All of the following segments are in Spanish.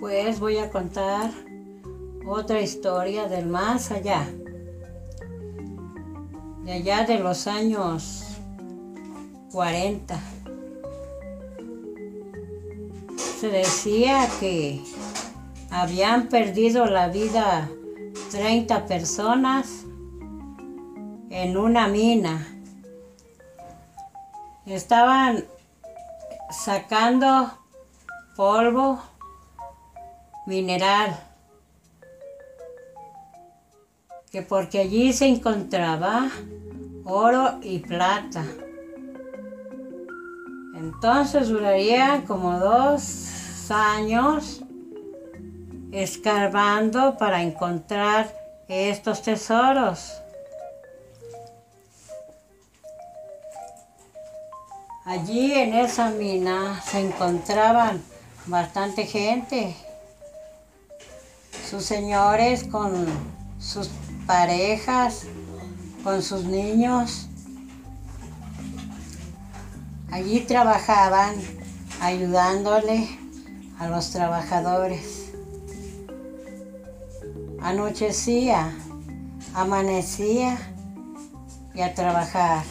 voy a contar otra historia del más allá. De allá de los años 40. Se decía que habían perdido la vida 30 personas en una mina. Estaban sacando polvo mineral, que porque allí se encontraba oro y plata. Entonces duraría como dos años escarbando para encontrar estos tesoros. Allí en esa mina se encontraban bastante gente, sus señores con sus parejas, con sus niños. Allí trabajaban ayudándole a los trabajadores. Anochecía, amanecía y a trabajar.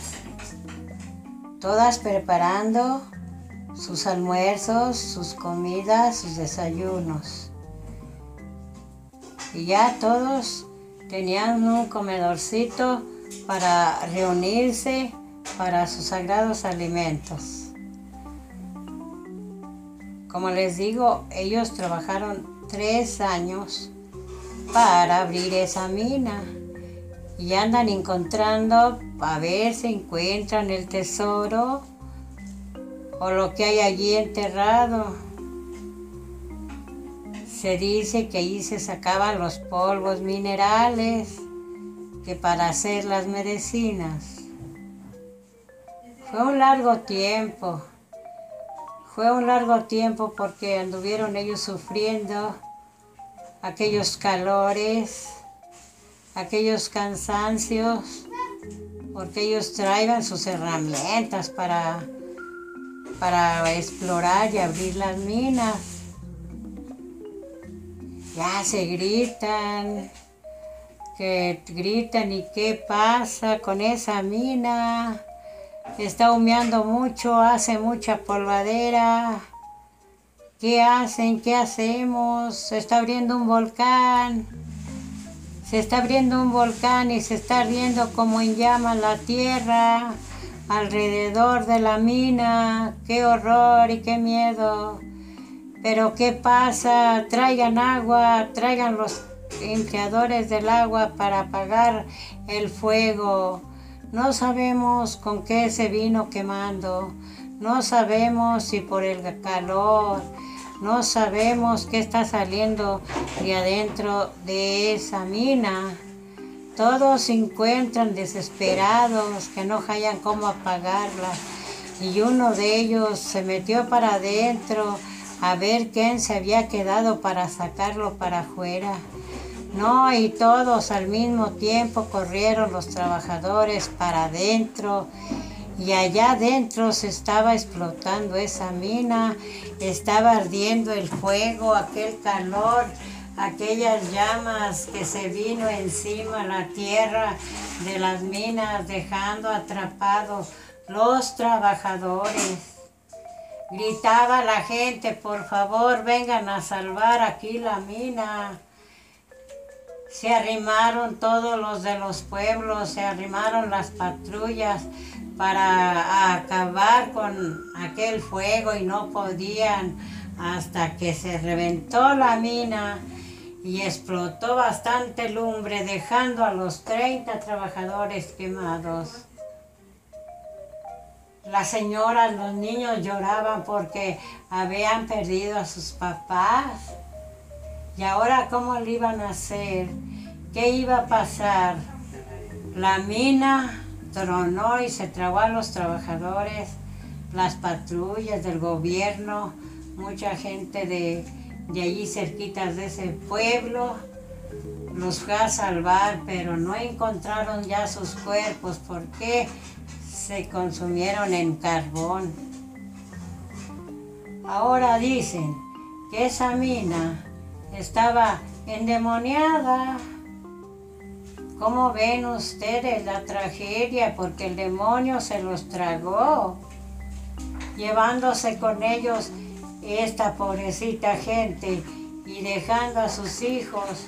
Todas preparando sus almuerzos, sus comidas, sus desayunos. Y ya todos tenían un comedorcito para reunirse para sus sagrados alimentos. Como les digo, ellos trabajaron tres años para abrir esa mina y andan encontrando a ver si encuentran el tesoro o lo que hay allí enterrado. Se dice que allí se sacaban los polvos minerales que para hacer las medicinas. Fue un largo tiempo. Fue un largo tiempo porque anduvieron ellos sufriendo aquellos calores, aquellos cansancios, porque ellos traían sus herramientas para, para explorar y abrir las minas. Ya se gritan, que gritan y qué pasa con esa mina está humeando mucho, hace mucha polvadera. ¿Qué hacen? ¿Qué hacemos? Se está abriendo un volcán. Se está abriendo un volcán y se está ardiendo como en llamas la tierra alrededor de la mina. ¡Qué horror y qué miedo! Pero ¿qué pasa? Traigan agua, traigan los empleadores del agua para apagar el fuego. No sabemos con qué se vino quemando, no sabemos si por el calor, no sabemos qué está saliendo de adentro de esa mina. Todos se encuentran desesperados, que no hayan cómo apagarla. Y uno de ellos se metió para adentro a ver quién se había quedado para sacarlo para afuera. No, y todos al mismo tiempo corrieron los trabajadores para adentro y allá adentro se estaba explotando esa mina, estaba ardiendo el fuego, aquel calor, aquellas llamas que se vino encima la tierra de las minas dejando atrapados los trabajadores. Gritaba la gente, por favor, vengan a salvar aquí la mina se arrimaron todos los de los pueblos, se arrimaron las patrullas para acabar con aquel fuego y no podían hasta que se reventó la mina y explotó bastante lumbre dejando a los 30 trabajadores quemados. Las señoras, los niños lloraban porque habían perdido a sus papás ¿Y ahora cómo le iban a hacer? ¿Qué iba a pasar? La mina tronó y se trabó a los trabajadores, las patrullas del gobierno, mucha gente de, de allí cerquitas de ese pueblo los fue a salvar, pero no encontraron ya sus cuerpos porque se consumieron en carbón. Ahora dicen que esa mina estaba endemoniada. ¿Cómo ven ustedes la tragedia? Porque el demonio se los tragó, llevándose con ellos esta pobrecita gente y dejando a sus hijos,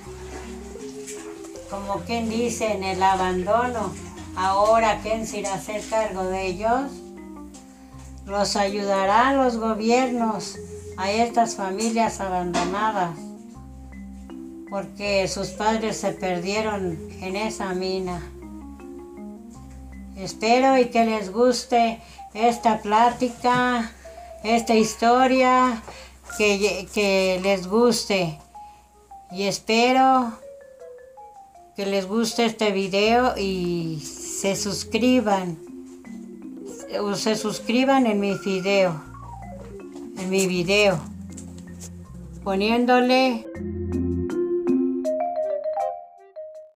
como quien dice, en el abandono. Ahora, ¿quién se irá a hacer cargo de ellos? Los ayudarán los gobiernos a estas familias abandonadas porque sus padres se perdieron en esa mina. Espero y que les guste esta plática, esta historia, que, que les guste. Y espero que les guste este video y se suscriban. O se suscriban en mi video. En mi video. Poniéndole